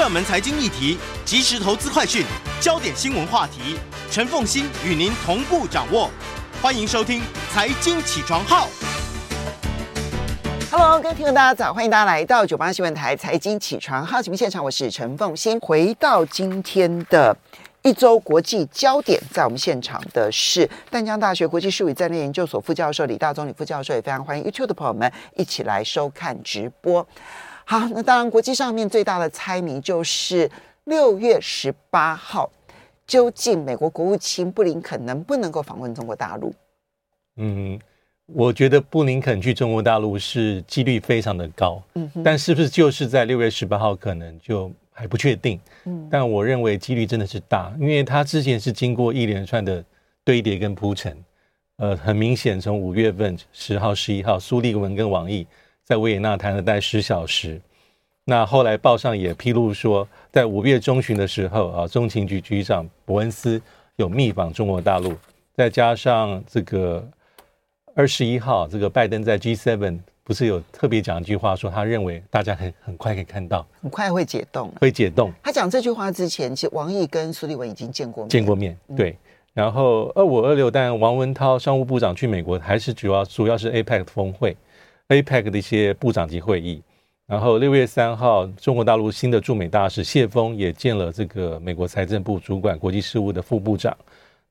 热门财经议题、即时投资快讯、焦点新闻话题，陈凤欣与您同步掌握。欢迎收听《财经起床号》。Hello，各位听众大家早，欢迎大家来到九八新闻台《财经起床号》节目现场，我是陈凤欣。回到今天的一周国际焦点，在我们现场的是淡江大学国际事务战略研究所副教授李大宗李副教授，也非常欢迎 YouTube 的朋友们一起来收看直播。好，那当然，国际上面最大的猜谜就是六月十八号，究竟美国国务卿布林肯能不能够访问中国大陆？嗯，我觉得布林肯去中国大陆是几率非常的高，嗯，但是不是就是在六月十八号，可能就还不确定。嗯，但我认为几率真的是大，因为他之前是经过一连串的堆叠跟铺陈，呃，很明显从五月份十号、十一号，苏利文跟王毅。在维也纳谈了大概十小时，那后来报上也披露说，在五月中旬的时候啊，中情局局长伯恩斯有密访中国大陆，再加上这个二十一号，这个拜登在 G7 不是有特别讲一句话，说他认为大家很很快可以看到，很快会解冻，会解冻。他讲这句话之前，其实王毅跟苏利文已经见过面，见过面，对。然后二五二六，但王文涛商务部长去美国，还是主要主要是 APEC 峰会。APEC 的一些部长级会议，然后六月三号，中国大陆新的驻美大使谢峰也见了这个美国财政部主管国际事务的副部长。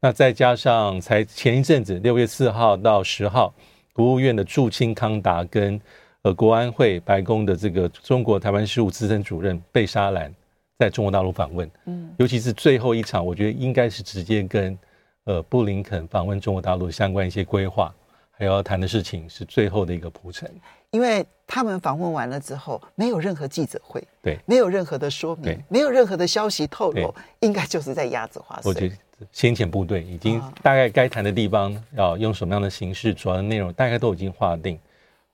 那再加上才前一阵子，六月四号到十号，国务院的驻青康达跟呃国安会白宫的这个中国台湾事务资深主任贝沙兰在中国大陆访问。嗯，尤其是最后一场，我觉得应该是直接跟呃布林肯访问中国大陆相关一些规划。还要谈的事情是最后的一个铺陈，因为他们访问完了之后，没有任何记者会，对，没有任何的说明，对，没有任何的消息透露，应该就是在鸭子划水。我觉得先遣部队已经大概该谈的地方要用什么样的形式，主要的内容大概都已经划定。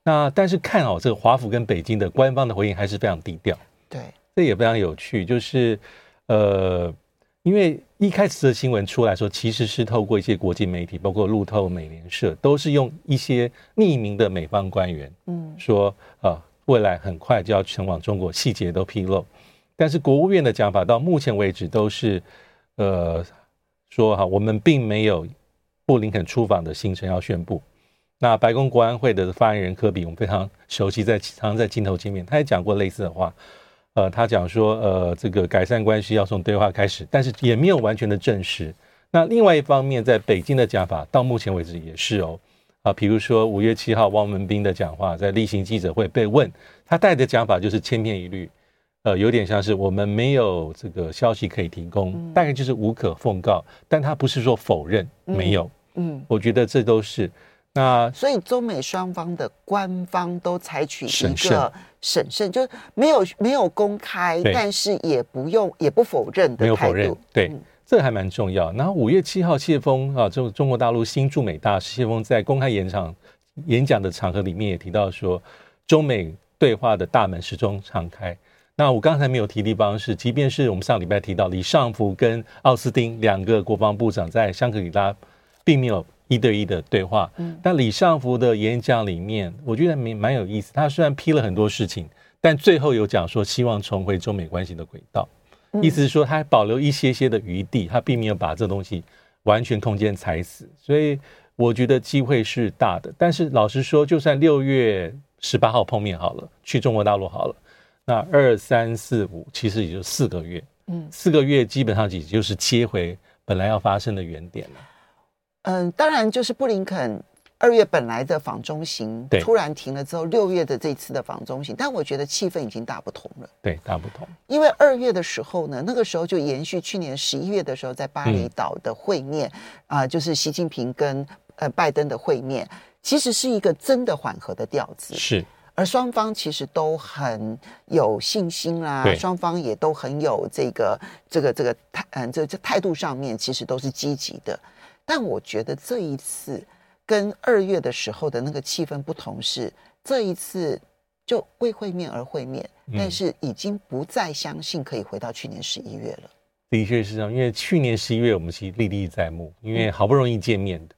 那但是看好这个华府跟北京的官方的回应还是非常低调，对，这也非常有趣，就是呃。因为一开始的新闻出来说，其实是透过一些国际媒体，包括路透、美联社，都是用一些匿名的美方官员，嗯，说啊，未来很快就要前往中国，细节都披露。但是国务院的讲法到目前为止都是，呃，说哈，我们并没有布林肯出访的行程要宣布。那白宫国安会的发言人科比，我们非常熟悉，在常常在镜头前面，他也讲过类似的话。呃，他讲说，呃，这个改善关系要从对话开始，但是也没有完全的证实。那另外一方面，在北京的讲法，到目前为止也是哦，啊，比如说五月七号汪文斌的讲话，在例行记者会被问，他带的讲法就是千篇一律，呃，有点像是我们没有这个消息可以提供，大概就是无可奉告，但他不是说否认没有，嗯，我觉得这都是。那所以中美双方的官方都采取一个审慎，就是没有没有公开，但是也不用也不否认的态度。没有否认，对，这还蛮重要。然后五月七号，谢峰啊，中中国大陆新驻美大使谢峰在公开演讲演讲的场合里面也提到说，中美对话的大门始终敞开。那我刚才没有提的地方是，即便是我们上礼拜提到李尚福跟奥斯汀两个国防部长在香格里拉，并没有。一对一的对话，嗯但李尚福的演讲里面，我觉得蛮蛮有意思。他虽然批了很多事情，但最后有讲说希望重回中美关系的轨道，意思是说他还保留一些些的余地，他并没有把这东西完全空间踩死。所以我觉得机会是大的。但是老实说，就算六月十八号碰面好了，去中国大陆好了，那二三四五其实也就四个月，嗯，四个月基本上也就是接回本来要发生的原点了。嗯，当然就是布林肯二月本来的访中行突然停了之后，六月的这次的访中行，但我觉得气氛已经大不同了。对，大不同。因为二月的时候呢，那个时候就延续去年十一月的时候在巴厘岛的会面啊、嗯呃，就是习近平跟呃拜登的会面，其实是一个真的缓和的调子。是，而双方其实都很有信心啦，对双方也都很有这个这个这个态嗯这这态度上面其实都是积极的。但我觉得这一次跟二月的时候的那个气氛不同，是这一次就为会面而会面，但是已经不再相信可以回到去年十一月了。的确是这样，因为去年十一月我们其实历历在目，因为好不容易见面的，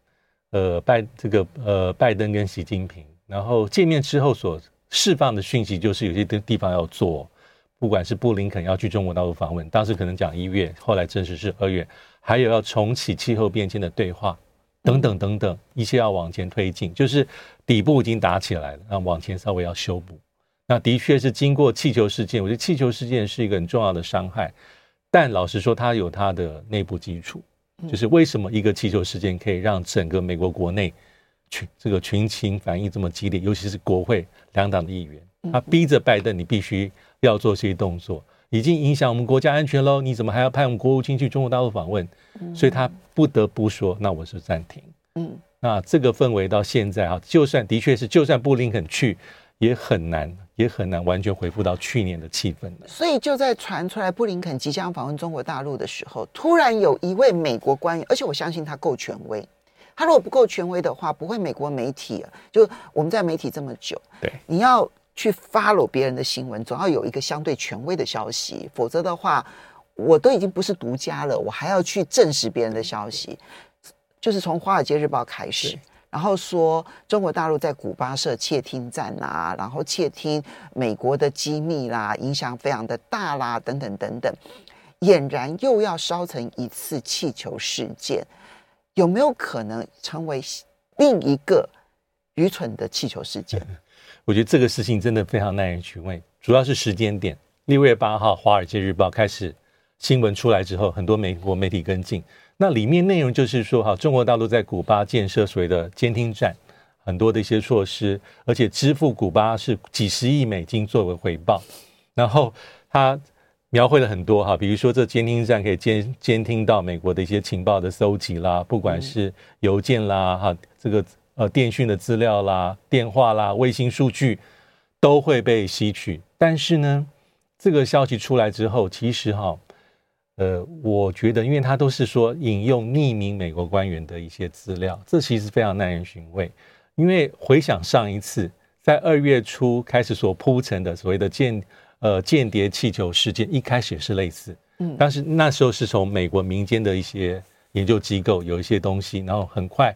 呃，拜这个呃拜登跟习近平，然后见面之后所释放的讯息就是有些地地方要做，不管是布林肯要去中国大陆访问，当时可能讲一月，后来证实是二月，还有要重启气候变迁的对话，等等等等，一切要往前推进，就是底部已经打起来了，那往前稍微要修补。那的确是经过气球事件，我觉得气球事件是一个很重要的伤害，但老实说，它有它的内部基础，就是为什么一个气球事件可以让整个美国国内群这个群情反应这么激烈，尤其是国会两党的议员，他逼着拜登，你必须。要做这些动作，已经影响我们国家安全喽。你怎么还要派我们国务卿去中国大陆访问？嗯、所以他不得不说，那我是暂停。嗯，那这个氛围到现在啊，就算的确是，就算布林肯去，也很难，也很难完全恢复到去年的气氛了。所以就在传出来布林肯即将访问中国大陆的时候，突然有一位美国官员，而且我相信他够权威。他如果不够权威的话，不会美国媒体就我们在媒体这么久，对，你要。去 follow 别人的新闻，总要有一个相对权威的消息，否则的话，我都已经不是独家了，我还要去证实别人的消息。就是从《华尔街日报》开始，然后说中国大陆在古巴设窃听站啊，然后窃听美国的机密啦，影响非常的大啦，等等等等，俨然又要烧成一次气球事件，有没有可能成为另一个愚蠢的气球事件？我觉得这个事情真的非常耐人寻味，主要是时间点。六月八号，《华尔街日报》开始新闻出来之后，很多美国媒体跟进。那里面内容就是说，哈，中国大陆在古巴建设所谓的监听站，很多的一些措施，而且支付古巴是几十亿美金作为回报。然后他描绘了很多哈，比如说这监听站可以监监听到美国的一些情报的搜集啦，不管是邮件啦，哈，这个。呃，电讯的资料啦、电话啦、卫星数据都会被吸取。但是呢，这个消息出来之后，其实哈，呃，我觉得，因为他都是说引用匿名美国官员的一些资料，这其实非常耐人寻味。因为回想上一次在二月初开始所铺陈的所谓的间呃间谍气球事件，一开始也是类似，嗯，但是那时候是从美国民间的一些研究机构有一些东西，然后很快。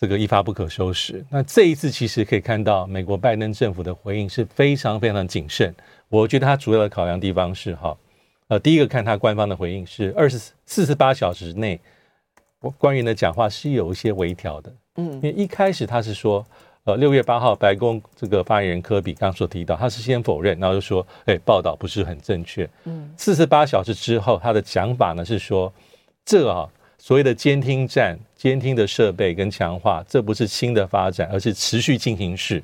这个一发不可收拾。那这一次其实可以看到，美国拜登政府的回应是非常非常谨慎。我觉得他主要的考量地方是哈，呃，第一个看他官方的回应是二十四十八小时内，官员的讲话是有一些微调的。嗯，因为一开始他是说，呃，六月八号白宫这个发言人科比刚刚所提到，他是先否认，然后就说，哎，报道不是很正确。嗯，四十八小时之后，他的讲法呢是说，这啊。所谓的监听站、监听的设备跟强化，这不是新的发展，而是持续进行式。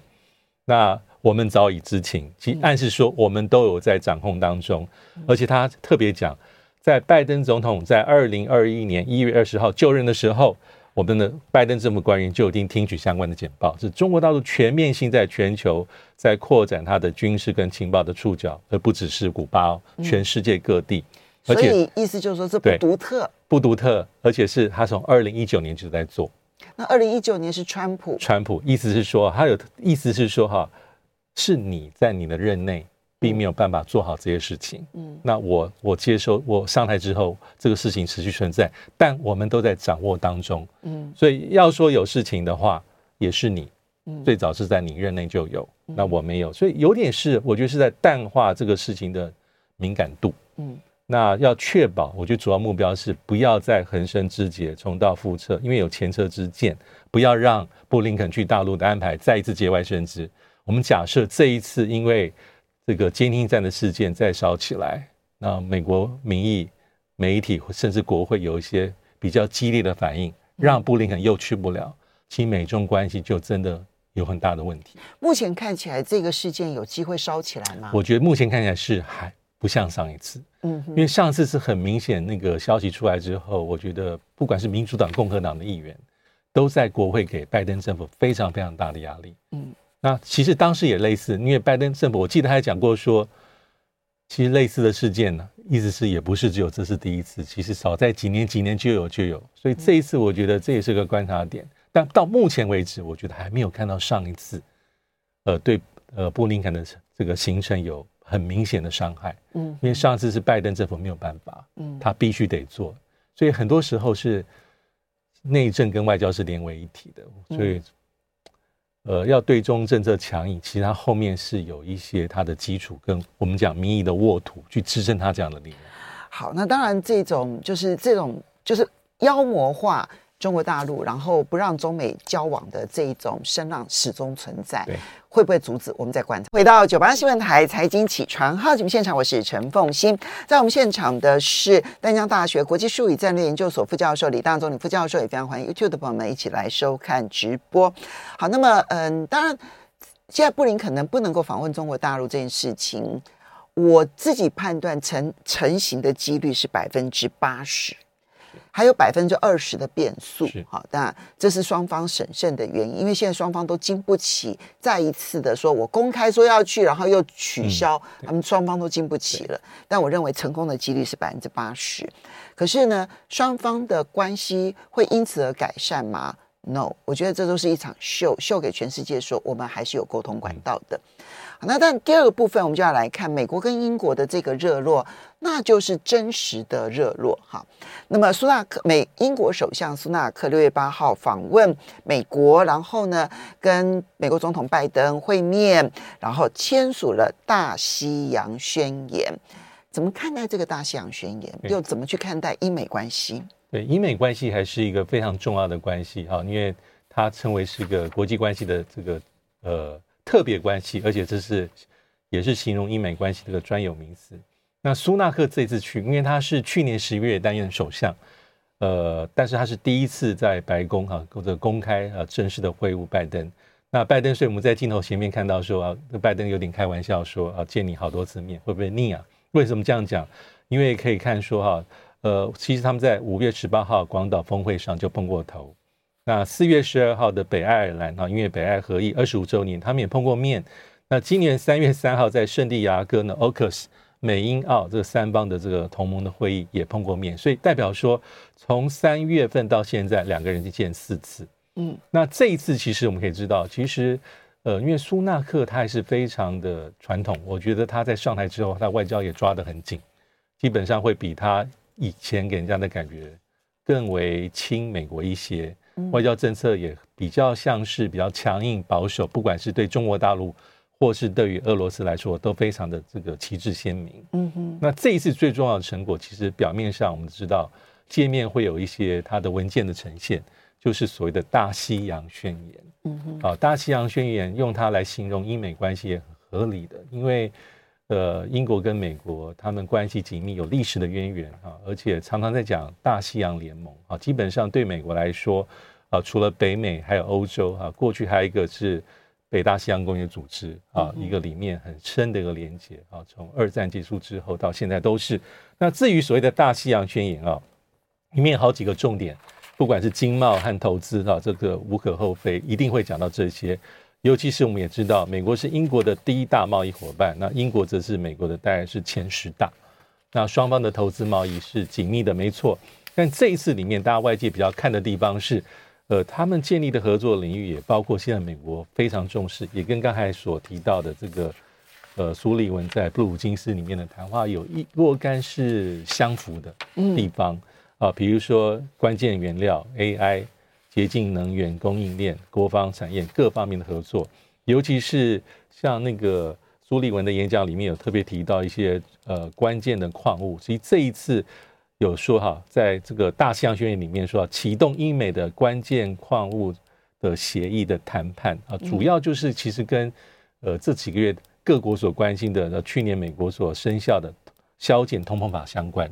那我们早已知情，其暗示说我们都有在掌控当中。而且他特别讲，在拜登总统在二零二一年一月二十号就任的时候，我们的拜登政府官员就已经听取相关的简报，是中国大陆全面性在全球在扩展它的军事跟情报的触角，而不只是古巴，全世界各地。而且所以意思就是说，这不独特，不独特，而且是他从二零一九年就在做。那二零一九年是川普，川普意思是说，他有意思是说哈，是你在你的任内并没有办法做好这些事情。嗯，那我我接收我上台之后，这个事情持续存在，但我们都在掌握当中。嗯，所以要说有事情的话，也是你，最早是在你任内就有，那我没有，所以有点是我觉得是在淡化这个事情的敏感度。嗯。那要确保，我觉得主要目标是不要再横生枝节、重蹈覆辙，因为有前车之鉴，不要让布林肯去大陆的安排再一次节外生枝。我们假设这一次因为这个监听站的事件再烧起来，那美国民意、媒体甚至国会有一些比较激烈的反应，让布林肯又去不了，其美中关系就真的有很大的问题。目前看起来，这个事件有机会烧起来吗？我觉得目前看起来是还。不像上一次，嗯，因为上次是很明显，那个消息出来之后，我觉得不管是民主党、共和党的议员，都在国会给拜登政府非常非常大的压力，嗯，那其实当时也类似，因为拜登政府，我记得他还讲过说，其实类似的事件呢，意思是也不是只有这是第一次，其实早在几年几年就有就有，所以这一次我觉得这也是个观察点，但到目前为止，我觉得还没有看到上一次，呃，对，呃，布林肯的这个行程有。很明显的伤害，嗯，因为上次是拜登政府没有办法，嗯，他必须得做，所以很多时候是内政跟外交是连为一体的，所以呃，要对中政策强硬，其实它后面是有一些它的基础，跟我们讲民意的沃土去支撑它这样的力量。好，那当然这种就是这种就是妖魔化中国大陆，然后不让中美交往的这一种声浪始终存在。对。会不会阻止？我们再观察。回到九八新闻台财经起床号节目现场，我是陈凤欣。在我们现场的是丹江大学国际术语战略研究所副教授李大中李副教授，也非常欢迎 YouTube 的朋友们一起来收看直播。好，那么嗯，当然现在布林可能不能够访问中国大陆这件事情，我自己判断成成型的几率是百分之八十。还有百分之二十的变数，好，当然这是双方审慎的原因，因为现在双方都经不起再一次的说，我公开说要去，然后又取消，他们双方都经不起了。但我认为成功的几率是百分之八十。可是呢，双方的关系会因此而改善吗？No，我觉得这都是一场秀，秀给全世界说我们还是有沟通管道的。好，那但第二个部分，我们就要来看美国跟英国的这个热络，那就是真实的热络。哈，那么苏纳克美英国首相苏纳克六月八号访问美国，然后呢跟美国总统拜登会面，然后签署了大西洋宣言。怎么看待这个大西洋宣言？又怎么去看待英美关系？对，英美关系还是一个非常重要的关系哈，因为它称为是一个国际关系的这个呃。特别关系，而且这是也是形容英美关系的专有名词。那苏纳克这次去，因为他是去年十一月担任首相，呃，但是他是第一次在白宫哈或者公开啊正式的会晤拜登。那拜登，所以我们在镜头前面看到说啊，拜登有点开玩笑说啊，见你好多次面会不会腻啊？为什么这样讲？因为可以看说哈，呃，其实他们在五月十八号广岛峰会上就碰过头。那四月十二号的北爱尔兰啊，因为北爱合议二十五周年，他们也碰过面。那今年三月三号在圣地牙哥呢，AUKUS 美英澳这个三方的这个同盟的会议也碰过面，所以代表说从三月份到现在两个人就见四次。嗯，那这一次其实我们可以知道，其实呃，因为苏纳克他还是非常的传统，我觉得他在上台之后，他外交也抓得很紧，基本上会比他以前给人家的感觉更为亲美国一些。外交政策也比较像是比较强硬保守，不管是对中国大陆或是对于俄罗斯来说，都非常的这个旗帜鲜明。嗯哼。那这一次最重要的成果，其实表面上我们知道，界面会有一些它的文件的呈现，就是所谓的大西洋宣言。嗯哼。啊，大西洋宣言用它来形容英美关系也很合理的，因为。呃，英国跟美国他们关系紧密，有历史的渊源啊，而且常常在讲大西洋联盟啊。基本上对美国来说啊，除了北美还有欧洲啊，过去还有一个是北大西洋公约组织啊，一个里面很深的一个连接啊。从二战结束之后到现在都是。那至于所谓的大西洋宣言啊，里面有好几个重点，不管是经贸和投资啊，这个无可厚非，一定会讲到这些。尤其是我们也知道，美国是英国的第一大贸易伙伴，那英国则是美国的大概是前十大，那双方的投资贸易是紧密的，没错。但这一次里面，大家外界比较看的地方是，呃，他们建立的合作领域也包括现在美国非常重视，也跟刚才所提到的这个，呃，苏利文在布鲁金斯里面的谈话有一若干是相符的地方啊，比如说关键原料 AI。洁净能源供应链、国防产业各方面的合作，尤其是像那个苏利文的演讲里面有特别提到一些呃关键的矿物，所以这一次有说哈，在这个大西洋宣言里面说启动英美的关键矿物的协议的谈判。啊，主要就是其实跟呃这几个月各国所关心的，去年美国所生效的削减通膨法相关。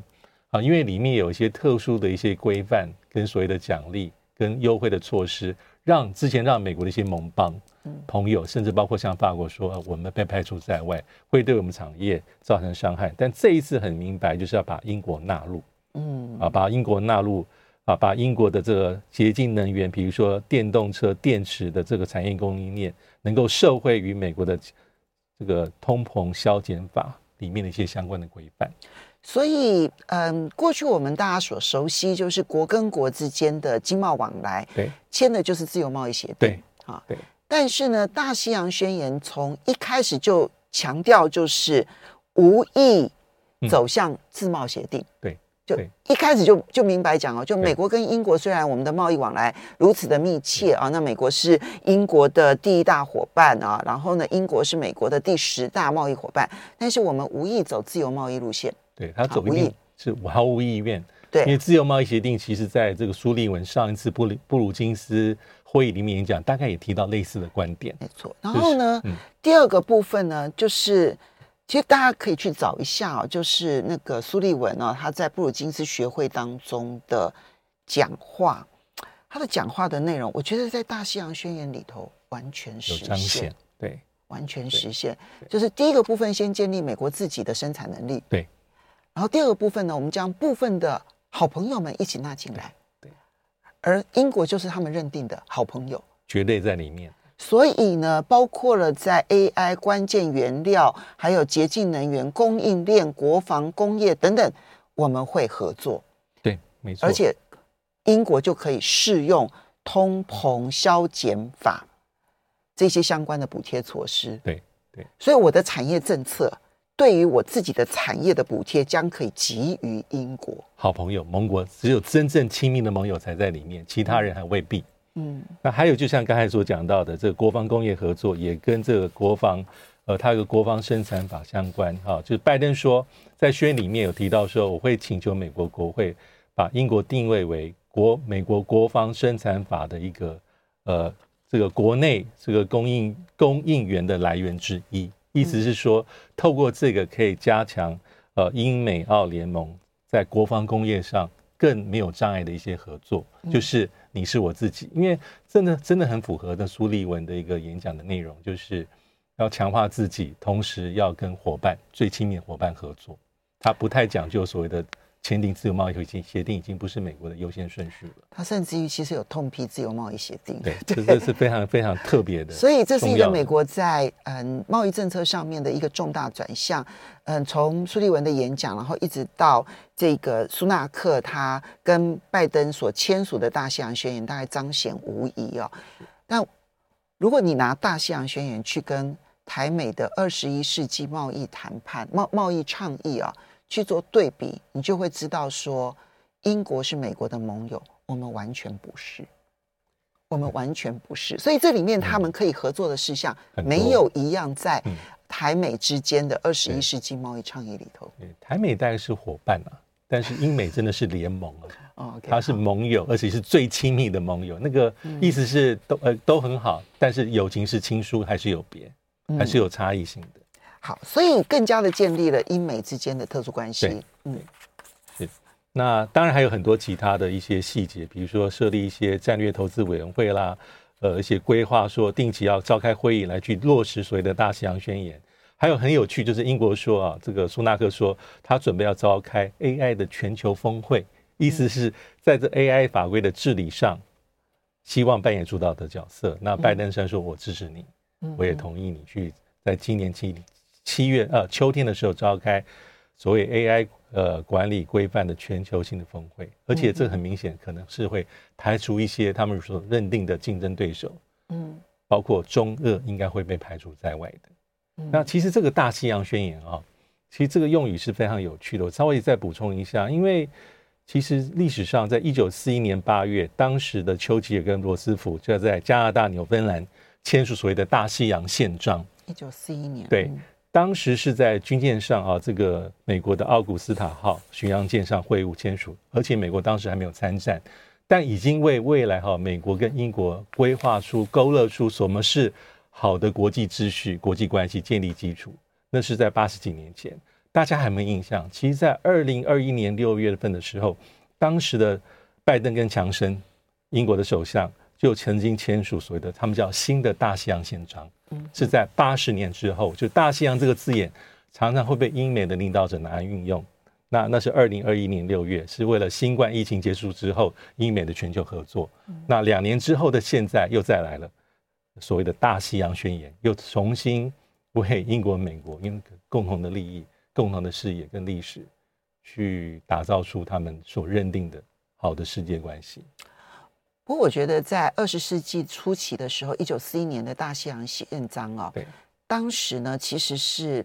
啊，因为里面有一些特殊的一些规范跟所谓的奖励。跟优惠的措施，让之前让美国的一些盟邦、朋友，甚至包括像法国说，我们被排除在外，会对我们产业造成伤害。但这一次很明白，就是要把英国纳入，嗯，啊，把英国纳入，啊，把英国的这个洁净能源，比如说电动车电池的这个产业供应链，能够受惠于美国的这个通膨消减法里面的一些相关的规范。所以，嗯，过去我们大家所熟悉就是国跟国之间的经贸往来，对，签的就是自由贸易协定，对，啊，对。但是呢，大西洋宣言从一开始就强调就是无意走向自贸协定，对，就一开始就就明白讲哦，就美国跟英国虽然我们的贸易往来如此的密切啊，那美国是英国的第一大伙伴啊，然后呢，英国是美国的第十大贸易伙伴，但是我们无意走自由贸易路线，对他走一定是毫无意愿，对，因为自由贸易协定其实在这个苏利文上一次布布鲁金斯会议里面演讲，大概也提到类似的观点，没错。然后呢，就是嗯、第二个部分呢，就是。其实大家可以去找一下哦，就是那个苏利文哦，他在布鲁金斯学会当中的讲话，他的讲话的内容，我觉得在大西洋宣言里头完全实现，对，完全实现。就是第一个部分，先建立美国自己的生产能力，对。然后第二个部分呢，我们将部分的好朋友们一起纳进来，对。而英国就是他们认定的好朋友，绝对在里面。所以呢，包括了在 AI 关键原料、还有洁净能源供应链、国防工业等等，我们会合作。对，没错。而且英国就可以适用通膨消减法这些相关的补贴措施。对对。所以我的产业政策对于我自己的产业的补贴将可以给予英国。好朋友、盟国，只有真正亲密的盟友才在里面，其他人还未必。嗯，那还有就像刚才所讲到的，这个国防工业合作也跟这个国防，呃，它有个国防生产法相关哈。就是拜登说在宣言里面有提到说，我会请求美国国会把英国定位为国美国国防生产法的一个呃这个国内这个供应供应源的来源之一。意思是说，透过这个可以加强呃英美澳联盟在国防工业上更没有障碍的一些合作，就是。你是我自己，因为真的真的很符合的苏利文的一个演讲的内容，就是要强化自己，同时要跟伙伴最亲密的伙伴合作。他不太讲究所谓的。签订自由贸易协协定已经不是美国的优先顺序了。他甚至于其实有痛批自由贸易协定，对，这这是非常非常特别的。所以这是一个美国在嗯贸易政策上面的一个重大转向。嗯，从苏利文的演讲，然后一直到这个苏纳克他跟拜登所签署的大西洋宣言，大概彰显无疑哦。但如果你拿大西洋宣言去跟台美的二十一世纪贸易谈判、贸贸易倡议啊。去做对比，你就会知道说，英国是美国的盟友，我们完全不是，我们完全不是。所以这里面他们可以合作的事项，没有一样在台美之间的二十一世纪贸易倡议里头。台美大概是伙伴啊，但是英美真的是联盟啊，哦他是盟友，而且是最亲密的盟友。那个意思是都呃都很好，但是友情是亲疏还是有别，还是有差异性的。好，所以更加的建立了英美之间的特殊关系。嗯，是。那当然还有很多其他的一些细节，比如说设立一些战略投资委员会啦，呃，一些规划说定期要召开会议来去落实所谓的大西洋宣言。还有很有趣，就是英国说啊，这个苏纳克说他准备要召开 AI 的全球峰会，意思是在这 AI 法规的治理上，希望扮演主导的角色。那拜登虽然说，我支持你，我也同意你去在今年期里。七月呃秋天的时候召开所谓 AI 呃管理规范的全球性的峰会，而且这很明显可能是会排除一些他们所认定的竞争对手，嗯，包括中俄应该会被排除在外的。那其实这个大西洋宣言啊，其实这个用语是非常有趣的。我稍微再补充一下，因为其实历史上在一九四一年八月，当时的丘吉尔跟罗斯福就要在加拿大纽芬兰签署所谓的大西洋宪章。一九四一年，对。当时是在军舰上啊，这个美国的奥古斯塔号巡洋舰上会晤签署，而且美国当时还没有参战，但已经为未来哈美国跟英国规划出、勾勒出什么是好的国际秩序、国际关系建立基础。那是在八十几年前，大家还没印象。其实，在二零二一年六月份的时候，当时的拜登跟强生，英国的首相。就曾经签署所谓的他们叫新的大西洋宪章，是在八十年之后，就大西洋这个字眼常常会被英美的领导者拿来运用。那那是二零二一年六月，是为了新冠疫情结束之后英美的全球合作。那两年之后的现在又再来了所谓的大西洋宣言，又重新为英国、美国因为共同的利益、共同的视野跟历史，去打造出他们所认定的好的世界关系。不过，我觉得在二十世纪初期的时候，一九四一年的大西洋宪章哦，对，当时呢其实是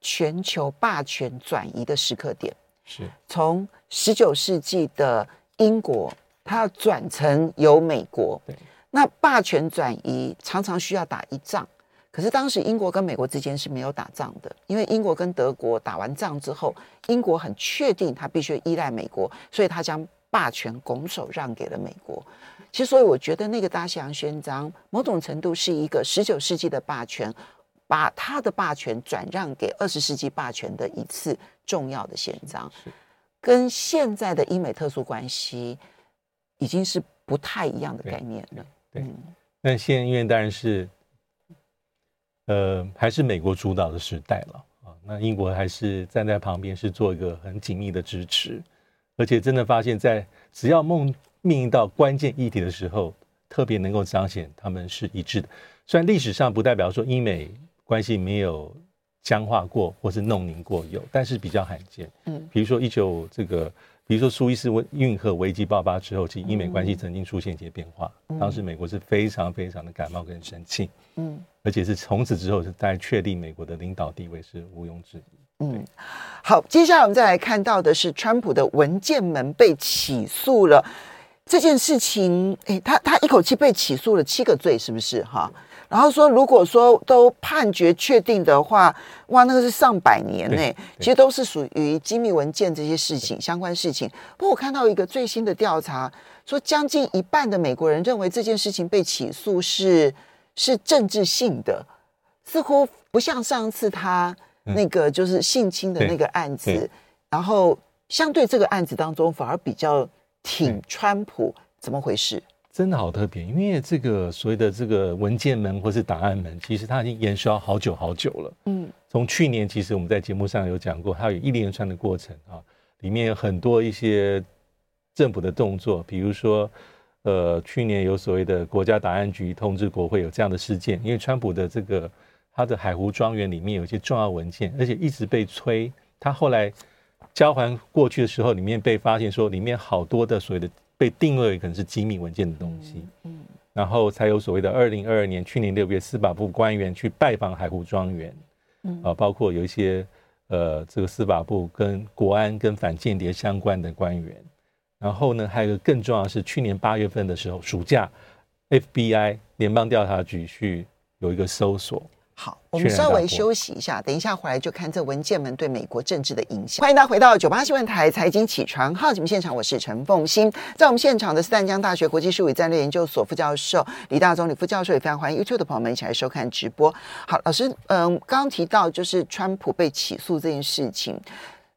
全球霸权转移的时刻点，是从十九世纪的英国，它要转成由美国。对，那霸权转移常常需要打一仗，可是当时英国跟美国之间是没有打仗的，因为英国跟德国打完仗之后，英国很确定他必须依赖美国，所以他将霸权拱手让给了美国。其实，所以我觉得那个大西洋宣章某种程度是一个十九世纪的霸权，把他的霸权转让给二十世纪霸权的一次重要的宪章，跟现在的英美特殊关系已经是不太一样的概念了。对，那现在因为当然是，呃，还是美国主导的时代了啊。那英国还是站在旁边，是做一个很紧密的支持，而且真的发现，在只要梦。面临到关键议题的时候，特别能够彰显他们是一致的。虽然历史上不代表说英美关系没有僵化过或是弄凝过，有，但是比较罕见。嗯，比如说一九这个，比如说苏伊士运河危机爆发之后，其实英美关系曾经出现一些变化。当时美国是非常非常的感冒跟生气。嗯，而且是从此之后是大家确定美国的领导地位是毋庸置疑。嗯，好，接下来我们再来看到的是川普的文件门被起诉了。这件事情，哎，他他一口气被起诉了七个罪，是不是哈？然后说，如果说都判决确定的话，哇，那个是上百年呢。其实都是属于机密文件这些事情相关事情。不过我看到一个最新的调查，说将近一半的美国人认为这件事情被起诉是是政治性的，似乎不像上次他那个就是性侵的那个案子，然后相对这个案子当中反而比较。挺川普怎么回事？真的好特别，因为这个所谓的这个文件门或是档案门，其实它已经延烧好久好久了。嗯，从去年其实我们在节目上有讲过，它有一连串的过程啊，里面有很多一些政府的动作，比如说，呃，去年有所谓的国家档案局通知国会有这样的事件，因为川普的这个他的海湖庄园里面有一些重要文件，而且一直被催，他后来。交还过去的时候，里面被发现说里面好多的所谓的被定位可能是机密文件的东西，嗯，然后才有所谓的二零二二年去年六月司法部官员去拜访海湖庄园，嗯。啊，包括有一些呃这个司法部跟国安跟反间谍相关的官员，然后呢还有一个更重要的是去年八月份的时候暑假，FBI 联邦调查局去有一个搜索。好，我们稍微休息一下，等一下回来就看这文件们对美国政治的影响。欢迎大家回到九八新闻台财经起床号节目现场，我是陈凤欣，在我们现场的是淡江大学国际事务与战略研究所副教授李大中李副教授，也非常欢迎 YouTube 的朋友们一起来收看直播。好，老师，嗯，刚刚提到就是川普被起诉这件事情，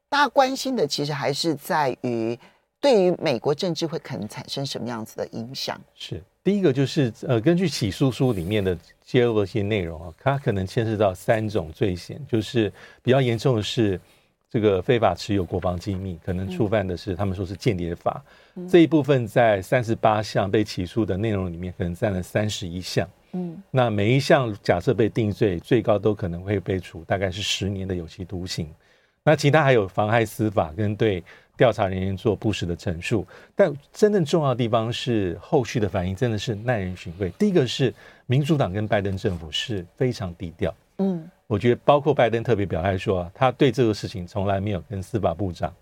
大家关心的其实还是在于对于美国政治会可能产生什么样子的影响？是。第一个就是呃，根据起诉书里面的揭露的一些内容啊，它可能牵涉到三种罪嫌，就是比较严重的是这个非法持有国防机密，可能触犯的是他们说是间谍法这一部分，在三十八项被起诉的内容里面，可能占了三十一项。嗯，那每一项假设被定罪，最高都可能会被处大概是十年的有期徒刑。那其他还有妨害司法跟对。调查人员做不实的陈述，但真正重要的地方是后续的反应，真的是耐人寻味。第一个是民主党跟拜登政府是非常低调，嗯，我觉得包括拜登特别表态说，他对这个事情从来没有跟司法部长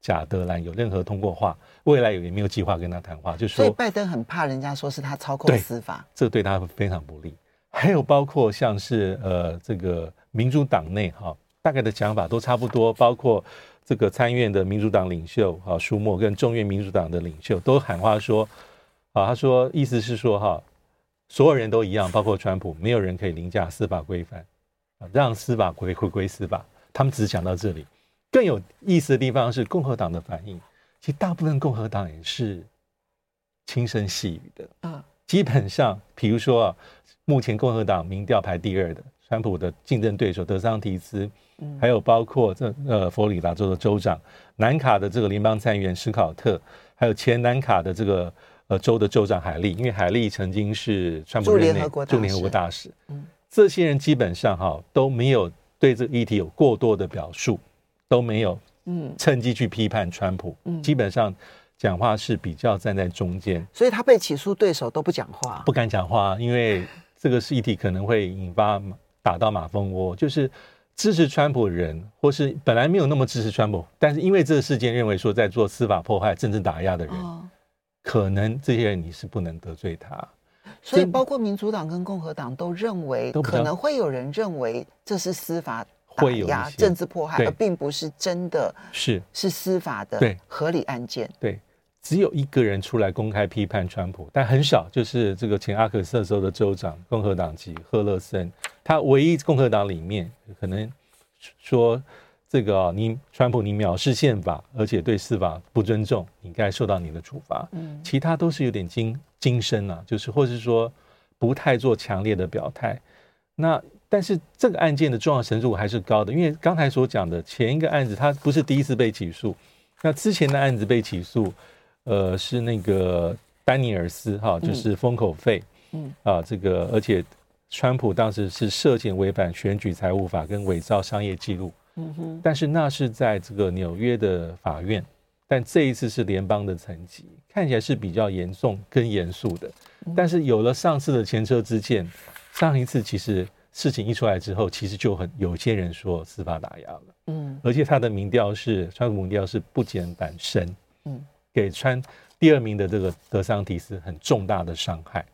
贾德兰有任何通过话，未来也没有计划跟他谈话，就说，所以拜登很怕人家说是他操控司法，这个对他非常不利。还有包括像是呃这个民主党内哈，大概的讲法都差不多，包括。这个参院的民主党领袖啊，舒默跟众院民主党的领袖都喊话说，啊，他说意思是说哈，所有人都一样，包括川普，没有人可以凌驾司法规范，啊，让司法回回归司法。他们只是讲到这里。更有意思的地方是共和党的反应，其实大部分共和党也是轻声细语的啊。基本上，比如说啊，目前共和党民调排第二的川普的竞争对手德桑提斯。还有包括这呃佛罗里达州的州长，南卡的这个联邦参议员史考特，还有前南卡的这个呃州的州长海利，因为海利曾经是川普任内驻联合国大使，嗯，这些人基本上哈都没有对这个议题有过多的表述，都没有嗯。趁机去批判川普，嗯，基本上讲话是比较站在中间，所以他被起诉对手都不讲话，不敢讲话，因为这个议题可能会引发打到马蜂窝，就是。支持川普的人，或是本来没有那么支持川普，但是因为这个事件认为说在做司法迫害、政治打压的人，哦、可能这些人你是不能得罪他。所以，包括民主党跟共和党都认为，可能会有人认为这是司法打压、政治迫害，而并不是真的是是司法的合理案件。对。对只有一个人出来公开批判川普，但很少，就是这个前阿克色州的州长，共和党籍赫勒森，他唯一共和党里面可能说这个、哦、你川普你藐视宪法，而且对司法不尊重，你该受到你的处罚。嗯，其他都是有点精精深啊，就是或是说不太做强烈的表态。那但是这个案件的重要程度还是高的，因为刚才所讲的前一个案子，他不是第一次被起诉，那之前的案子被起诉。呃，是那个丹尼尔斯哈，就是封口费，嗯啊，这个而且川普当时是涉嫌违反选举财务法跟伪造商业记录，嗯哼，但是那是在这个纽约的法院，但这一次是联邦的层级，看起来是比较严重跟严肃的，但是有了上次的前车之鉴，上一次其实事情一出来之后，其实就很有些人说司法打压了，嗯，而且他的民调是川普民调是不减反升，嗯。给川第二名的这个德桑提斯很重大的伤害，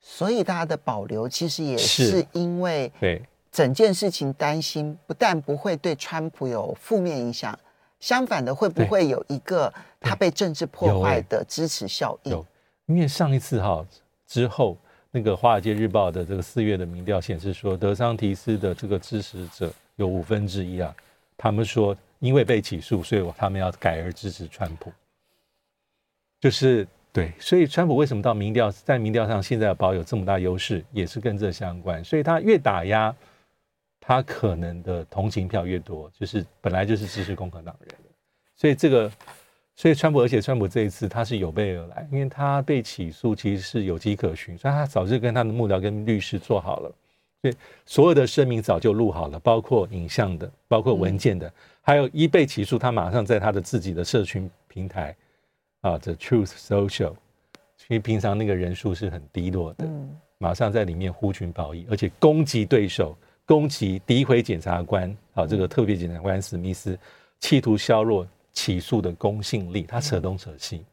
所以大家的保留其实也是因为对整件事情担心，不但不会对川普有负面影响，相反的会不会有一个他被政治破坏的支持效应？有，因为上一次哈之后，那个《华尔街日报》的这个四月的民调显示说，德桑提斯的这个支持者有五分之一啊，他们说因为被起诉，所以他们要改而支持川普。就是对，所以川普为什么到民调在民调上现在保有这么大优势，也是跟这相关。所以他越打压，他可能的同情票越多，就是本来就是支持共和党人。所以这个，所以川普，而且川普这一次他是有备而来，因为他被起诉其实是有迹可循，所以他早就跟他的幕僚跟律师做好了，所以所有的声明早就录好了，包括影像的，包括文件的，还有一被起诉，他马上在他的自己的社群平台。啊，，The Truth Social，因为平常那个人数是很低落的，嗯，马上在里面呼群保义，而且攻击对手，攻击诋毁检察官，啊，这个特别检察官史密斯，企图削弱起诉的公信力，他扯东扯西，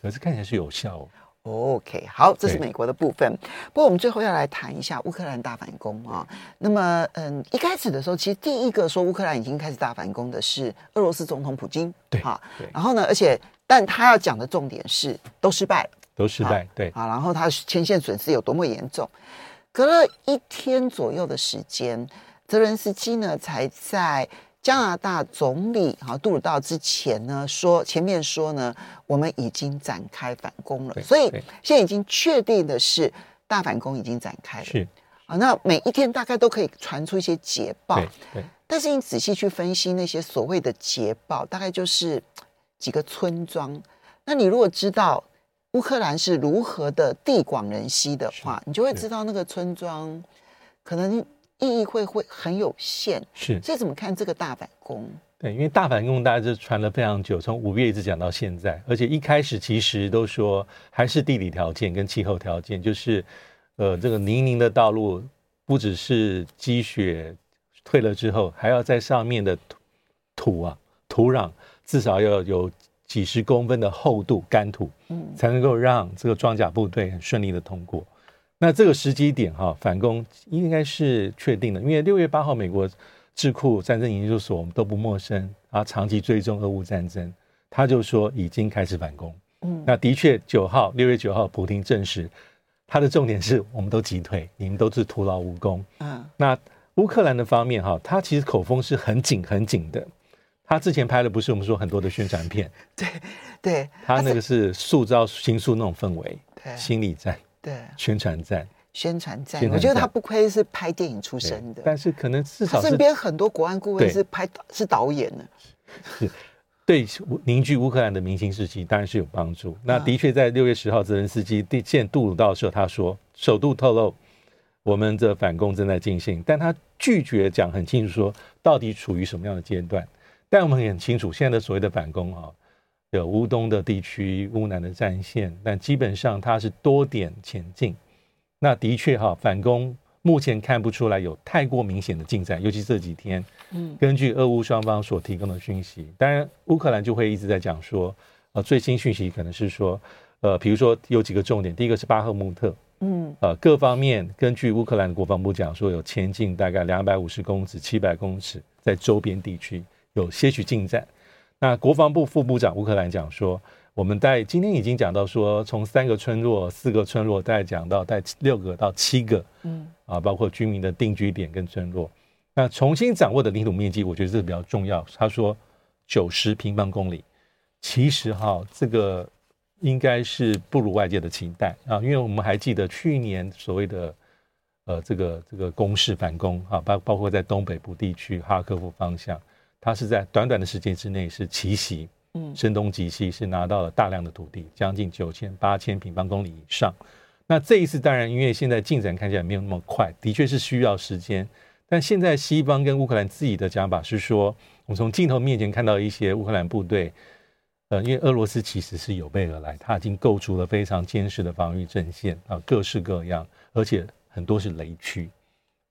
可是看起来是有效哦。OK，好，这是美国的部分。不过我们最后要来谈一下乌克兰大反攻啊。那么，嗯，一开始的时候，其实第一个说乌克兰已经开始大反攻的是俄罗斯总统普京，对，哈，然后呢，而且。但他要讲的重点是，都失败了，都失败，对啊。然后他前线损失有多么严重？隔了一天左右的时间，泽伦斯基呢才在加拿大总理哈杜鲁道之前呢说，前面说呢，我们已经展开反攻了。所以现在已经确定的是，大反攻已经展开了。是啊，那每一天大概都可以传出一些捷报，对，对。但是你仔细去分析那些所谓的捷报，大概就是。几个村庄，那你如果知道乌克兰是如何的地广人稀的话，你就会知道那个村庄可能意义会会很有限。是，所以怎么看这个大反攻？对，因为大反攻大家就传了非常久，从五月一直讲到现在，而且一开始其实都说还是地理条件跟气候条件，就是呃这个泥泞的道路，不只是积雪退了之后，还要在上面的土土啊土壤。至少要有几十公分的厚度干土，嗯，才能够让这个装甲部队很顺利的通过。那这个时机点哈，反攻应该是确定的，因为六月八号，美国智库战争研究所我们都不陌生啊，长期追踪俄乌战争，他就说已经开始反攻。嗯，那的确九号，六月九号，普京证实他的重点是我们都击退，你们都是徒劳无功。嗯，那乌克兰的方面哈，他其实口风是很紧很紧的。他之前拍的不是我们说很多的宣传片，对对，他那个是塑造、形塑那种氛围，对，心理战，对，宣传战，宣传战。我觉得他不亏是拍电影出身的，但是可能至少身边很多国安顾问是拍是导演呢，是对凝聚乌克兰的明星士气当然是有帮助。那的确在六月十号，泽连斯基见杜鲁道的时候，他说首度透露我们的反攻正在进行，但他拒绝讲很清楚说到底处于什么样的阶段。但我们很清楚，现在的所谓的反攻啊，有乌东的地区、乌南的战线，但基本上它是多点前进。那的确哈，反攻目前看不出来有太过明显的进展，尤其这几天，嗯，根据俄乌双方所提供的讯息，当然乌克兰就会一直在讲说，呃，最新讯息可能是说，呃，比如说有几个重点，第一个是巴赫穆特，嗯，呃，各方面根据乌克兰国防部讲说，有前进大概两百五十公尺、七百公尺，在周边地区有些许进展。那国防部副部长乌克兰讲说。我们在今天已经讲到说，从三个村落、四个村落，再讲到带六个到七个，嗯，啊，包括居民的定居点跟村落，那重新掌握的领土面积，我觉得这是比较重要。他说九十平方公里，其实哈，这个应该是不如外界的期待啊，因为我们还记得去年所谓的呃这个这个攻势反攻啊，包包括在东北部地区哈尔科夫方向，它是在短短的时间之内是奇袭。嗯，声东击西是拿到了大量的土地，将近九千八千平方公里以上。那这一次当然，因为现在进展看起来没有那么快，的确是需要时间。但现在西方跟乌克兰自己的讲法是说，我们从镜头面前看到一些乌克兰部队，呃，因为俄罗斯其实是有备而来，他已经构筑了非常坚实的防御阵线啊，各式各样，而且很多是雷区。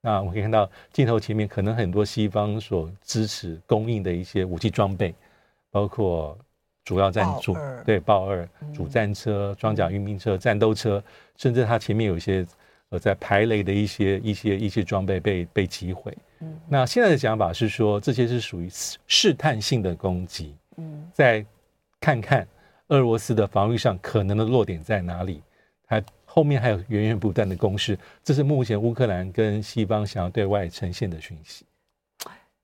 那我们可以看到镜头前面可能很多西方所支持供应的一些武器装备。包括主要战主对豹二主战车、装甲运兵车、战斗车，甚至它前面有一些呃在排雷的一些一些一些装备被被击毁。嗯，那现在的讲法是说，这些是属于试探性的攻击。嗯，再看看俄罗斯的防御上可能的弱点在哪里，它后面还有源源不断的攻势。这是目前乌克兰跟西方想要对外呈现的讯息。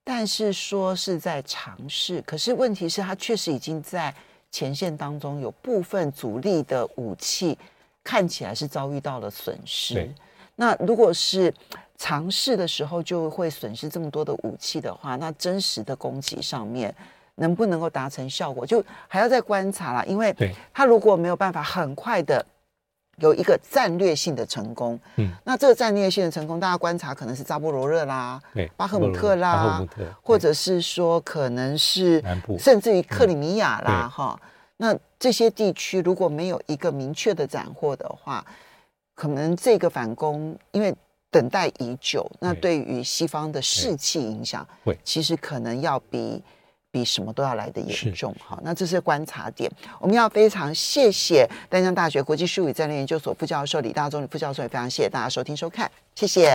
但是说是在尝试，可是问题是，他确实已经在前线当中有部分主力的武器看起来是遭遇到了损失。那如果是尝试的时候就会损失这么多的武器的话，那真实的攻击上面能不能够达成效果，就还要再观察啦。因为他如果没有办法很快的。有一个战略性的成功，嗯，那这个战略性的成功，大家观察可能是扎波罗热啦，对，巴赫姆特啦，或者是说可能是南部，甚至于克里米亚啦，哈、嗯，那这些地区如果没有一个明确的斩获的话，可能这个反攻因为等待已久，那对。于西方的士气影响，会其实可能要比。比什么都要来得严重，好，那这是观察点。我们要非常谢谢丹江大学国际术语战略研究所副教授李大中李副教授，也非常谢谢大家收听收看，谢谢。